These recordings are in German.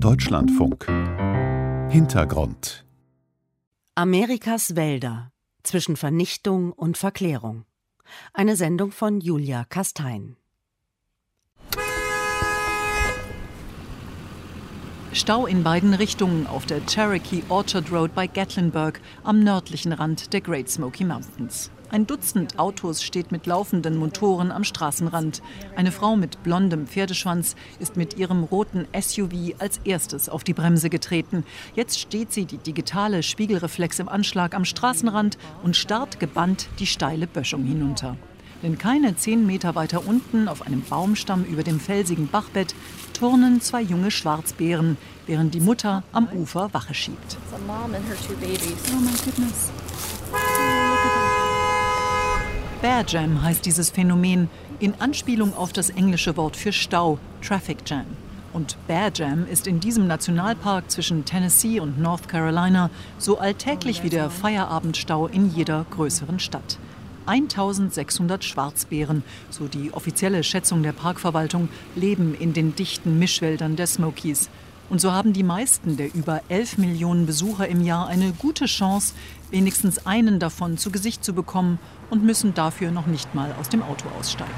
Deutschlandfunk Hintergrund Amerikas Wälder zwischen Vernichtung und Verklärung. Eine Sendung von Julia Kastein. Stau in beiden Richtungen auf der Cherokee Orchard Road bei Gatlinburg am nördlichen Rand der Great Smoky Mountains. Ein Dutzend Autos steht mit laufenden Motoren am Straßenrand. Eine Frau mit blondem Pferdeschwanz ist mit ihrem roten SUV als erstes auf die Bremse getreten. Jetzt steht sie, die digitale Spiegelreflex im Anschlag am Straßenrand und starrt gebannt die steile Böschung hinunter. Denn keine zehn Meter weiter unten, auf einem Baumstamm über dem felsigen Bachbett, turnen zwei junge Schwarzbären, während die Mutter am Ufer Wache schiebt. Oh my goodness. Bear Jam heißt dieses Phänomen in Anspielung auf das englische Wort für Stau, Traffic Jam. Und Bear Jam ist in diesem Nationalpark zwischen Tennessee und North Carolina so alltäglich wie der Feierabendstau in jeder größeren Stadt. 1600 Schwarzbären, so die offizielle Schätzung der Parkverwaltung, leben in den dichten Mischwäldern der Smokies. Und so haben die meisten der über 11 Millionen Besucher im Jahr eine gute Chance, wenigstens einen davon zu Gesicht zu bekommen und müssen dafür noch nicht mal aus dem Auto aussteigen.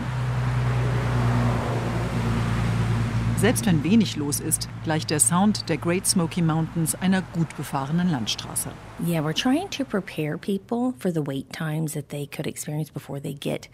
Selbst wenn wenig los ist, gleicht der Sound der Great Smoky Mountains einer gut befahrenen Landstraße. Yeah, we're trying to prepare people for the wait times that they could experience before they get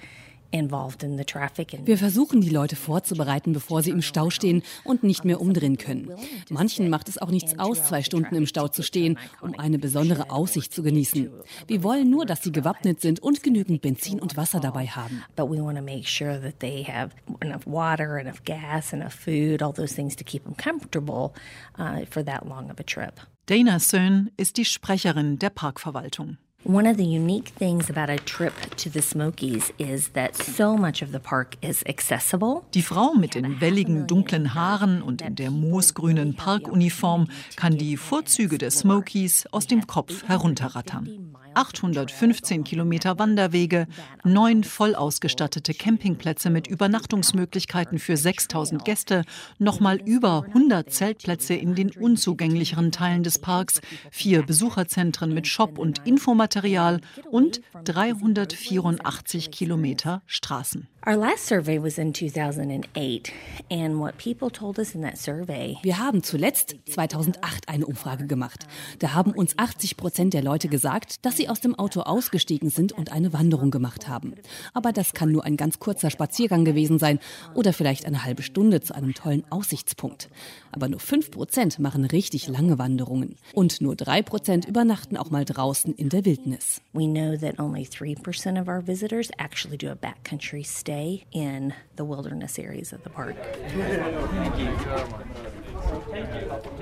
wir versuchen, die Leute vorzubereiten, bevor sie im Stau stehen und nicht mehr umdrehen können. Manchen macht es auch nichts aus, zwei Stunden im Stau zu stehen, um eine besondere Aussicht zu genießen. Wir wollen nur, dass sie gewappnet sind und genügend Benzin und Wasser dabei haben. But we want to make sure that they have enough water, enough gas, enough food, all those things to keep them comfortable uh, for that long of a trip. Dana Sohn ist die Sprecherin der Parkverwaltung. One of the unique things about a trip to the Smokies is that so much of the park is accessible. Die Frau mit den welligen dunklen Haaren und in der moosgrünen Parkuniform kann die Vorzüge der Smokies aus dem Kopf herunterrattern. 815 Kilometer Wanderwege, neun voll ausgestattete Campingplätze mit Übernachtungsmöglichkeiten für 6000 Gäste, nochmal über 100 Zeltplätze in den unzugänglicheren Teilen des Parks, vier Besucherzentren mit Shop und Infomaterial Material und 384 Kilometer Straßen. Our last survey was in 2008 and what people told us in that survey. Wir haben zuletzt 2008 eine Umfrage gemacht. Da haben uns 80 Prozent der Leute gesagt, dass sie aus dem Auto ausgestiegen sind und eine Wanderung gemacht haben. Aber das kann nur ein ganz kurzer Spaziergang gewesen sein oder vielleicht eine halbe Stunde zu einem tollen Aussichtspunkt. Aber nur 5 Prozent machen richtig lange Wanderungen und nur 3 Prozent übernachten auch mal draußen in der Wildnis. We know that only 3% of our visitors actually do a backcountry stay in the wilderness areas of the park.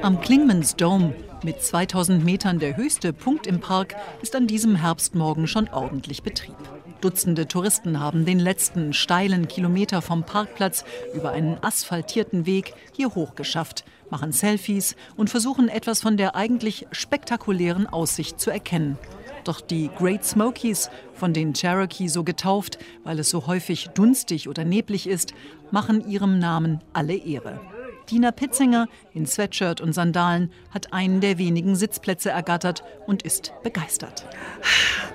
Am Klingmans Dome mit 2000 Metern der höchste Punkt im Park ist an diesem Herbstmorgen schon ordentlich Betrieb. Dutzende Touristen haben den letzten steilen Kilometer vom Parkplatz über einen asphaltierten Weg hier hochgeschafft, machen Selfies und versuchen etwas von der eigentlich spektakulären Aussicht zu erkennen. Doch die Great Smokies, von den Cherokee so getauft, weil es so häufig dunstig oder neblig ist, machen ihrem Namen alle Ehre. Dina Pitzinger in Sweatshirt und Sandalen hat einen der wenigen Sitzplätze ergattert und ist begeistert.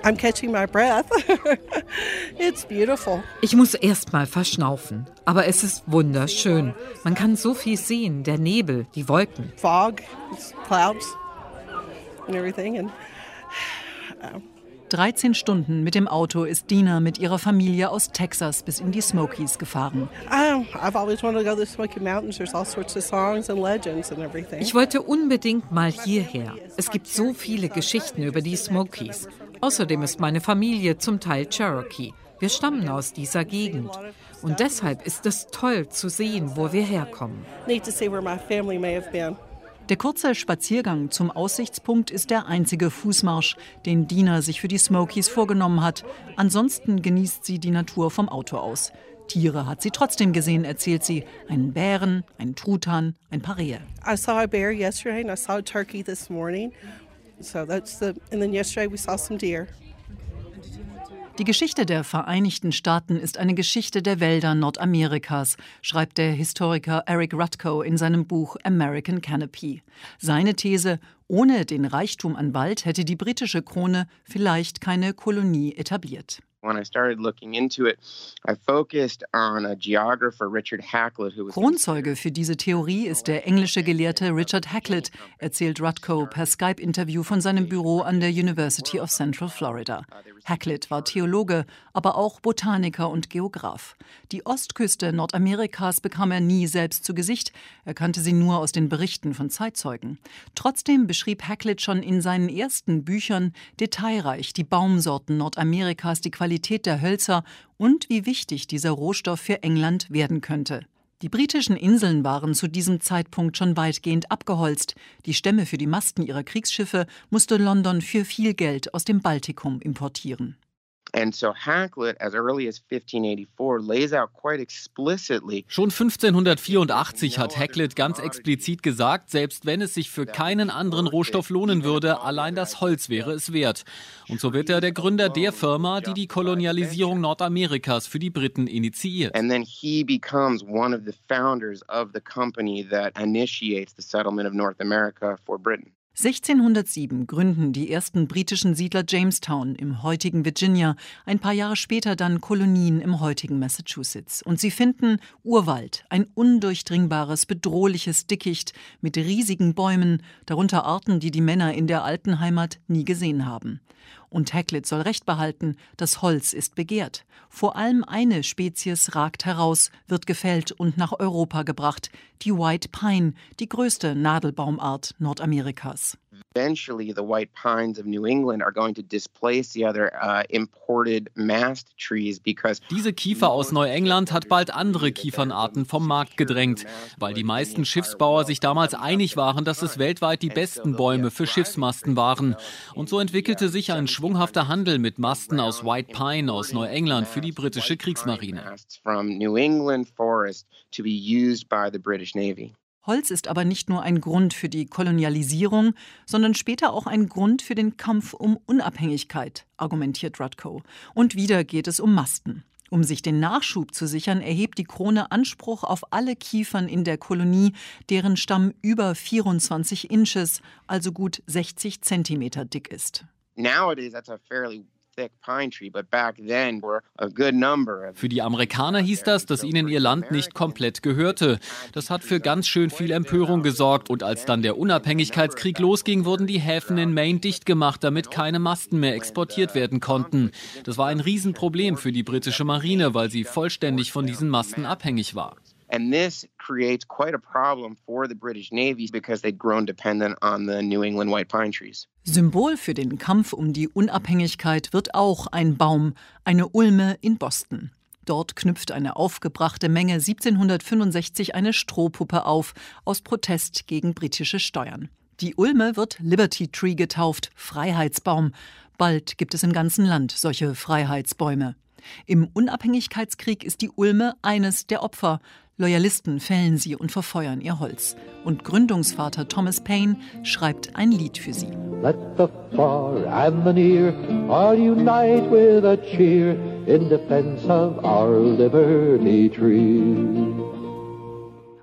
I'm catching my breath. It's beautiful. Ich muss erst mal verschnaufen, aber es ist wunderschön. Man kann so viel sehen, der Nebel, die Wolken. Fog, clouds and everything and 13 Stunden mit dem Auto ist Dina mit ihrer Familie aus Texas bis in die Smokies gefahren. Ich wollte unbedingt mal hierher. Es gibt so viele Geschichten über die Smokies. Außerdem ist meine Familie zum Teil Cherokee. Wir stammen aus dieser Gegend. Und deshalb ist es toll zu sehen, wo wir herkommen. Need to see where my family may have been. Der kurze Spaziergang zum Aussichtspunkt ist der einzige Fußmarsch, den Dina sich für die Smokies vorgenommen hat. Ansonsten genießt sie die Natur vom Auto aus. Tiere hat sie trotzdem gesehen, erzählt sie. Einen Bären, einen Truthahn, ein paar Rehe. I saw a bear yesterday and I saw a turkey this morning. So that's the and then yesterday we saw some deer. Die Geschichte der Vereinigten Staaten ist eine Geschichte der Wälder Nordamerikas, schreibt der Historiker Eric Rutko in seinem Buch American Canopy. Seine These, ohne den Reichtum an Wald hätte die britische Krone vielleicht keine Kolonie etabliert. Kronzeuge für diese Theorie ist der englische Gelehrte Richard Haklett, erzählt Rutko per Skype-Interview von seinem Büro an der University of Central Florida. Haklett war Theologe, aber auch Botaniker und Geograf. Die Ostküste Nordamerikas bekam er nie selbst zu Gesicht, er kannte sie nur aus den Berichten von Zeitzeugen. Trotzdem beschrieb Haklett schon in seinen ersten Büchern detailreich die Baumsorten Nordamerikas, die Qualität der Hölzer und wie wichtig dieser Rohstoff für England werden könnte. Die britischen Inseln waren zu diesem Zeitpunkt schon weitgehend abgeholzt. Die Stämme für die Masten ihrer Kriegsschiffe musste London für viel Geld aus dem Baltikum importieren. And so Hakluyt, as early as 1584, lays out quite explicitly. Schon 1584 hat Hakluyt ganz explizit gesagt, selbst wenn es sich für keinen anderen Rohstoff lohnen würde, allein das Holz wäre es wert. Und so wird er der Gründer der Firma, die die Kolonialisierung Nordamerikas für die Briten initiiert. And then he becomes one of the founders of the company that initiates the settlement of North America for Britain. 1607 gründen die ersten britischen Siedler Jamestown im heutigen Virginia, ein paar Jahre später dann Kolonien im heutigen Massachusetts. Und sie finden Urwald, ein undurchdringbares, bedrohliches Dickicht mit riesigen Bäumen, darunter Arten, die die Männer in der alten Heimat nie gesehen haben. Und Haklett soll recht behalten, das Holz ist begehrt. Vor allem eine Spezies ragt heraus, wird gefällt und nach Europa gebracht, die White Pine, die größte Nadelbaumart Nordamerikas. Eventually, the white pines of New England are going to displace the other uh, imported mast trees because Diese Kiefer aus Neuengland hat bald andere Kiefernarten vom Markt gedrängt, weil die meisten Schiffsbauer sich damals einig waren, dass es weltweit die besten Bäume für Schiffsmasten waren. Und so entwickelte sich ein schwunghafter Handel mit Masten aus White Pine aus Neuengland für die britische Kriegsmarine. Holz ist aber nicht nur ein Grund für die Kolonialisierung, sondern später auch ein Grund für den Kampf um Unabhängigkeit, argumentiert Rutko. Und wieder geht es um Masten. Um sich den Nachschub zu sichern, erhebt die Krone Anspruch auf alle Kiefern in der Kolonie, deren Stamm über 24 Inches, also gut 60 Zentimeter dick ist. Nowadays, that's a fairly für die Amerikaner hieß das, dass ihnen ihr Land nicht komplett gehörte. Das hat für ganz schön viel Empörung gesorgt und als dann der Unabhängigkeitskrieg losging, wurden die Häfen in Maine dicht gemacht, damit keine Masten mehr exportiert werden konnten. Das war ein Riesenproblem für die britische Marine, weil sie vollständig von diesen Masten abhängig war. And this creates quite a problem for the British Navy because they'd grown dependent on the New England white pine trees. Symbol für den Kampf um die Unabhängigkeit wird auch ein Baum, eine Ulme in Boston. Dort knüpft eine aufgebrachte Menge 1765 eine Strohpuppe auf, aus Protest gegen britische Steuern. Die Ulme wird Liberty Tree getauft, Freiheitsbaum. Bald gibt es im ganzen Land solche Freiheitsbäume. Im Unabhängigkeitskrieg ist die Ulme eines der Opfer. Loyalisten fällen sie und verfeuern ihr Holz. Und Gründungsvater Thomas Paine schreibt ein Lied für sie. Let the far and the near all unite with a cheer in defense of our liberty tree.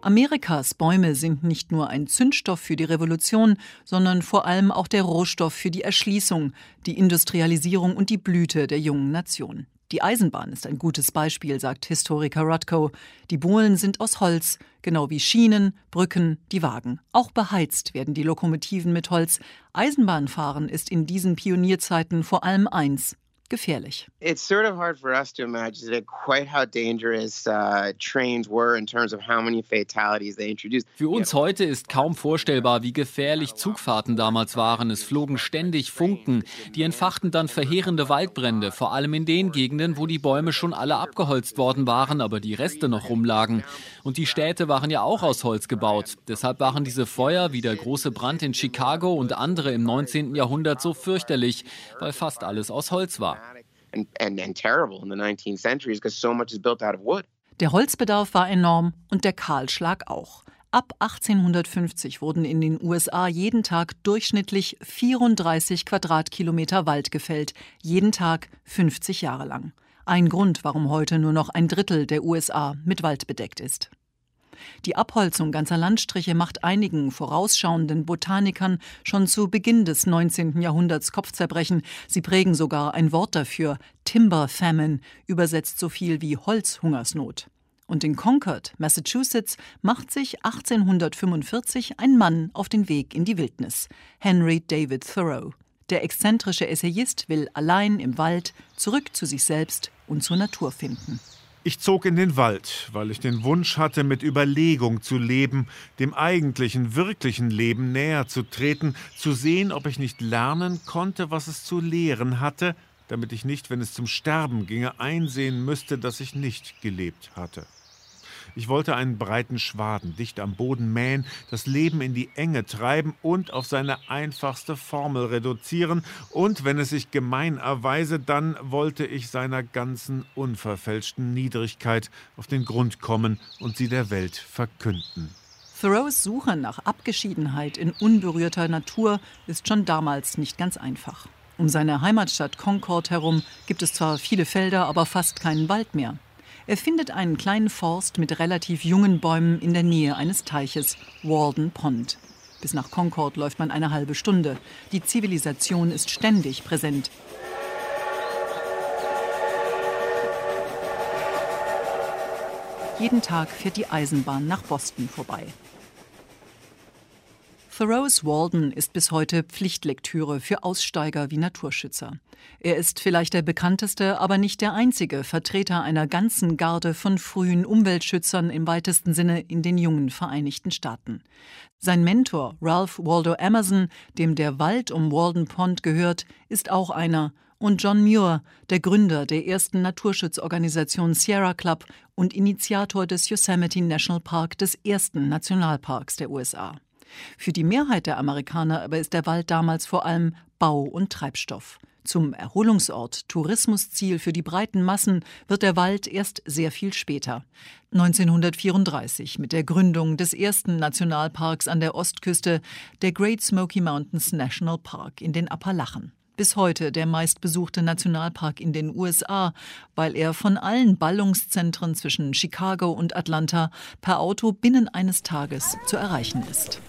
Amerikas Bäume sind nicht nur ein Zündstoff für die Revolution, sondern vor allem auch der Rohstoff für die Erschließung, die Industrialisierung und die Blüte der jungen Nation. Die Eisenbahn ist ein gutes Beispiel, sagt Historiker Rutko. Die Bohlen sind aus Holz, genau wie Schienen, Brücken, die Wagen. Auch beheizt werden die Lokomotiven mit Holz. Eisenbahnfahren ist in diesen Pionierzeiten vor allem eins, gefährlich. It's sort of hard for us to imagine quite how dangerous uh, trains were in terms of how many fatalities they introduced. Für uns heute ist kaum vorstellbar, wie gefährlich Zugfahrten damals waren. Es flogen ständig Funken, die entfachten dann verheerende Waldbrände, vor allem in den Gegenden, wo die Bäume schon alle abgeholzt worden waren, aber die Reste noch rumlagen. Und die Städte waren ja auch aus Holz gebaut. Deshalb waren diese Feuer wie der große Brand in Chicago und andere im 19. Jahrhundert so fürchterlich, weil fast alles aus Holz war and, and, and terrible in the 19th century because so much is built out of wood. Der Holzbedarf war enorm und der Kahlschlag auch. Ab 1850 wurden in den USA jeden Tag durchschnittlich 34 Quadratkilometer Wald gefällt, jeden Tag 50 Jahre lang. Ein Grund, warum heute nur noch ein Drittel der USA mit Wald bedeckt ist. Die Abholzung ganzer Landstriche macht einigen vorausschauenden Botanikern schon zu Beginn des 19. Jahrhunderts Kopfzerbrechen. Sie prägen sogar ein Wort dafür, Timber Famine, übersetzt so viel wie Holzhungersnot. Und in Concord, Massachusetts, macht sich 1845 ein Mann auf den Weg in die Wildnis, Henry David Thoreau. Der exzentrische Essayist will allein im Wald zurück zu sich selbst und zur Natur finden. Ich zog in den Wald, weil ich den Wunsch hatte, mit Überlegung zu leben, dem eigentlichen, wirklichen Leben näher zu treten, zu sehen, ob ich nicht lernen konnte, was es zu lehren hatte, damit ich nicht, wenn es zum Sterben ginge, einsehen müsste, dass ich nicht gelebt hatte. Ich wollte einen breiten Schwaden dicht am Boden mähen, das Leben in die Enge treiben und auf seine einfachste Formel reduzieren, und wenn es sich gemein erweise, dann wollte ich seiner ganzen unverfälschten Niedrigkeit auf den Grund kommen und sie der Welt verkünden. Thoreaus Suche nach Abgeschiedenheit in unberührter Natur ist schon damals nicht ganz einfach. Um seine Heimatstadt Concord herum gibt es zwar viele Felder, aber fast keinen Wald mehr. Er findet einen kleinen Forst mit relativ jungen Bäumen in der Nähe eines Teiches, Walden Pond. Bis nach Concord läuft man eine halbe Stunde. Die Zivilisation ist ständig präsent. Jeden Tag fährt die Eisenbahn nach Boston vorbei. Thoreaus Walden ist bis heute Pflichtlektüre für Aussteiger wie Naturschützer. Er ist vielleicht der bekannteste, aber nicht der einzige Vertreter einer ganzen Garde von frühen Umweltschützern im weitesten Sinne in den jungen Vereinigten Staaten. Sein Mentor Ralph Waldo Emerson, dem der Wald um Walden Pond gehört, ist auch einer, und John Muir, der Gründer der ersten Naturschutzorganisation Sierra Club und Initiator des Yosemite National Park, des ersten Nationalparks der USA. Für die Mehrheit der Amerikaner aber ist der Wald damals vor allem Bau und Treibstoff. Zum Erholungsort, Tourismusziel für die breiten Massen wird der Wald erst sehr viel später. 1934 mit der Gründung des ersten Nationalparks an der Ostküste, der Great Smoky Mountains National Park in den Appalachen bis heute der meistbesuchte Nationalpark in den USA, weil er von allen Ballungszentren zwischen Chicago und Atlanta per Auto binnen eines Tages zu erreichen ist.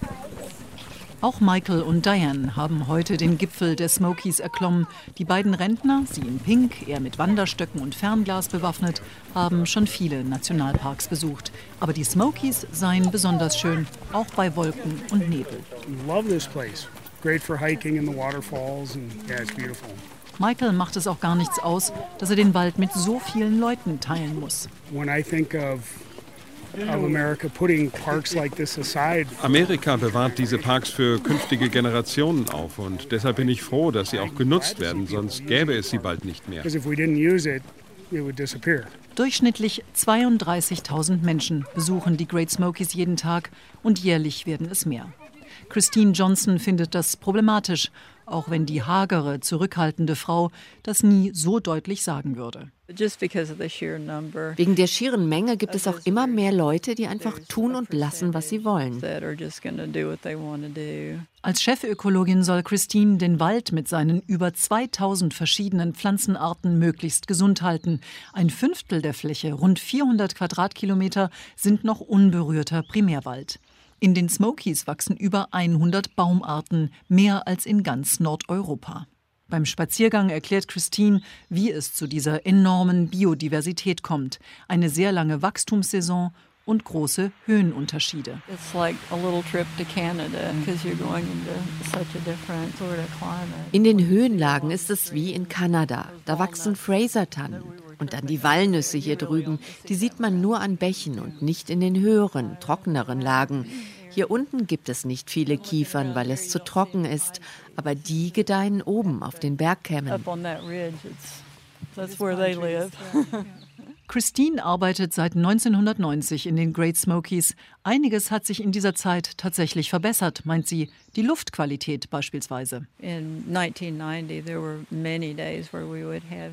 Auch Michael und Diane haben heute den Gipfel der Smokies erklommen. Die beiden Rentner, sie in Pink, er mit Wanderstöcken und Fernglas bewaffnet, haben schon viele Nationalparks besucht. Aber die Smokies seien besonders schön, auch bei Wolken und Nebel. Love this place great for hiking in the waterfalls and yeah, it's beautiful. Michael macht es auch gar nichts aus, dass er den Wald mit so vielen Leuten teilen muss. Amerika bewahrt diese Parks für künftige Generationen auf und deshalb bin ich froh, dass sie auch genutzt werden, sonst gäbe es sie bald nicht mehr. Durchschnittlich 32.000 Menschen besuchen die Great Smokies jeden Tag und jährlich werden es mehr. Christine Johnson findet das problematisch, auch wenn die hagere, zurückhaltende Frau das nie so deutlich sagen würde. Wegen der schieren Menge gibt es auch immer mehr Leute, die einfach tun und lassen, was sie wollen. Als Chefökologin soll Christine den Wald mit seinen über 2000 verschiedenen Pflanzenarten möglichst gesund halten. Ein Fünftel der Fläche, rund 400 Quadratkilometer, sind noch unberührter Primärwald. In den Smokies wachsen über 100 Baumarten, mehr als in ganz Nordeuropa. Beim Spaziergang erklärt Christine, wie es zu dieser enormen Biodiversität kommt. Eine sehr lange Wachstumssaison und große Höhenunterschiede. In den Höhenlagen ist es wie in Kanada. Da wachsen Fraser-Tannen. Und dann die Walnüsse hier drüben, die sieht man nur an Bächen und nicht in den höheren, trockeneren Lagen. Hier unten gibt es nicht viele Kiefern, weil es zu trocken ist, aber die gedeihen oben auf den Bergkämmen. Christine arbeitet seit 1990 in den Great Smokies, Einiges hat sich in dieser Zeit tatsächlich verbessert, meint sie, die Luftqualität beispielsweise.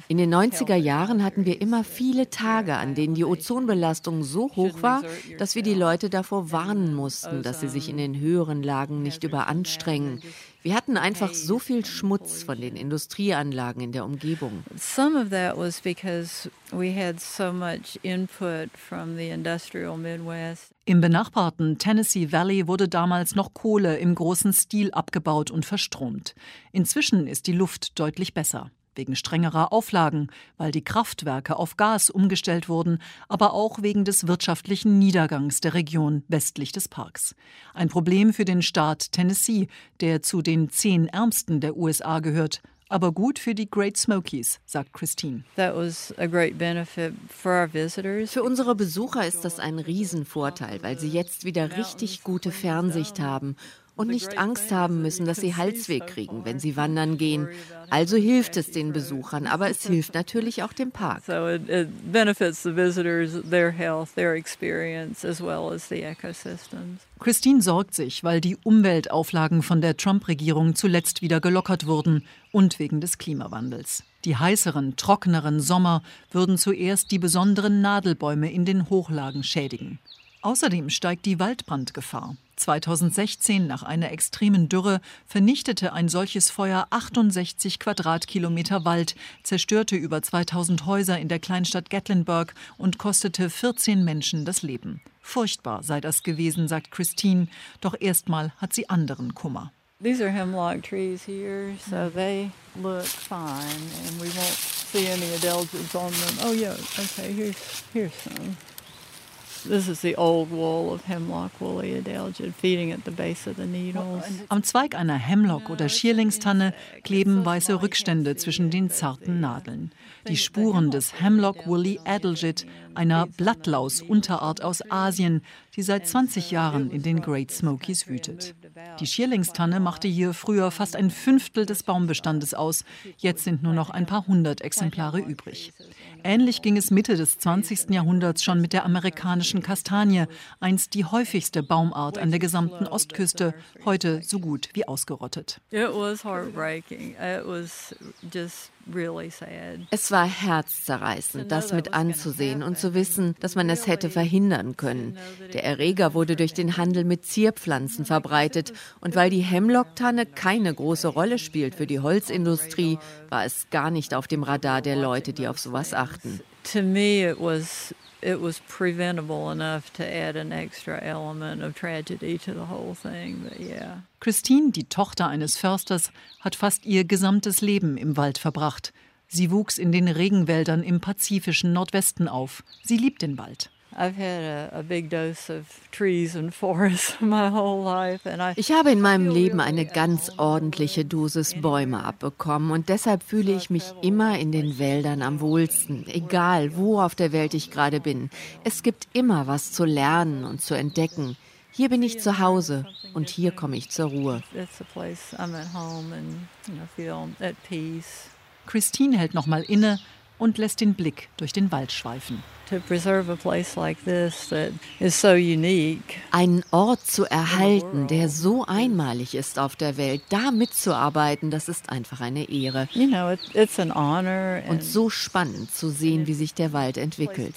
In den 90er Jahren hatten wir immer viele Tage, an denen die Ozonbelastung so hoch war, dass wir die Leute davor warnen mussten, dass sie sich in den höheren Lagen nicht überanstrengen. Wir hatten einfach so viel Schmutz von den Industrieanlagen in der Umgebung. Some of that was because we had so much input from the industrial Midwest. Im benachbarten Tennessee Valley wurde damals noch Kohle im großen Stil abgebaut und verstromt. Inzwischen ist die Luft deutlich besser wegen strengerer Auflagen, weil die Kraftwerke auf Gas umgestellt wurden, aber auch wegen des wirtschaftlichen Niedergangs der Region westlich des Parks. Ein Problem für den Staat Tennessee, der zu den zehn ärmsten der USA gehört, aber gut für die Great Smokies, sagt Christine. Für unsere Besucher ist das ein Riesenvorteil, weil sie jetzt wieder richtig gute Fernsicht haben und nicht Angst haben müssen, dass sie Halsweh kriegen, wenn sie wandern gehen. Also hilft es den Besuchern, aber es hilft natürlich auch dem Park. Christine sorgt sich, weil die Umweltauflagen von der Trump-Regierung zuletzt wieder gelockert wurden und wegen des Klimawandels. Die heißeren, trockeneren Sommer würden zuerst die besonderen Nadelbäume in den Hochlagen schädigen. Außerdem steigt die Waldbrandgefahr. 2016, nach einer extremen Dürre, vernichtete ein solches Feuer 68 Quadratkilometer Wald, zerstörte über 2000 Häuser in der Kleinstadt Gatlinburg und kostete 14 Menschen das Leben. Furchtbar sei das gewesen, sagt Christine, doch erstmal hat sie anderen Kummer. These are hemlock trees here, so they look fine and we won't see any adelgids on them. Oh yeah, okay, here's, here's some. This is the old wool of hemlock woolly adelgid feeding at the base of the needles. Am Zweig einer Hemlock- oder Schierlingstanne kleben weiße Rückstände zwischen den zarten Nadeln. Die Spuren des Hemlock Woolly Adelgid, einer Blattlaus-Unterart aus Asien, die seit 20 Jahren in den Great Smokies wütet. Die Schierlingstanne machte hier früher fast ein Fünftel des Baumbestandes aus. Jetzt sind nur noch ein paar hundert Exemplare übrig. Ähnlich ging es Mitte des 20. Jahrhunderts schon mit der amerikanischen Kastanie, einst die häufigste Baumart an der gesamten Ostküste, heute so gut wie ausgerottet. It was heartbreaking. It was just es war herzzerreißend, das mit anzusehen und zu wissen, dass man es hätte verhindern können. Der Erreger wurde durch den Handel mit Zierpflanzen verbreitet und weil die Hemlocktanne keine große Rolle spielt für die Holzindustrie, war es gar nicht auf dem Radar der Leute, die auf sowas achten. To me it was it was preventable enough to add an extra element of tragedy to the whole thing. But yeah. Christine, die Tochter eines Försters, hat fast ihr gesamtes Leben im Wald verbracht. Sie wuchs in den Regenwäldern im pazifischen Nordwesten auf. Sie liebt den Wald. Ich habe in meinem Leben eine ganz ordentliche Dosis Bäume abbekommen und deshalb fühle ich mich immer in den Wäldern am wohlsten, egal wo auf der Welt ich gerade bin. Es gibt immer was zu lernen und zu entdecken. Hier bin ich zu Hause und hier komme ich zur Ruhe. Christine hält nochmal inne und lässt den Blick durch den Wald schweifen. Einen Ort zu erhalten, der so einmalig ist auf der Welt, da mitzuarbeiten, das ist einfach eine Ehre. Und so spannend zu sehen, wie sich der Wald entwickelt.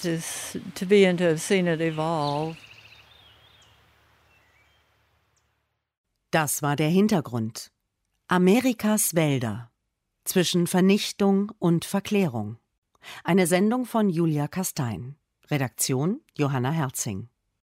Das war der Hintergrund. Amerikas Wälder zwischen Vernichtung und Verklärung. Eine Sendung von Julia Kastein. Redaktion Johanna Herzing.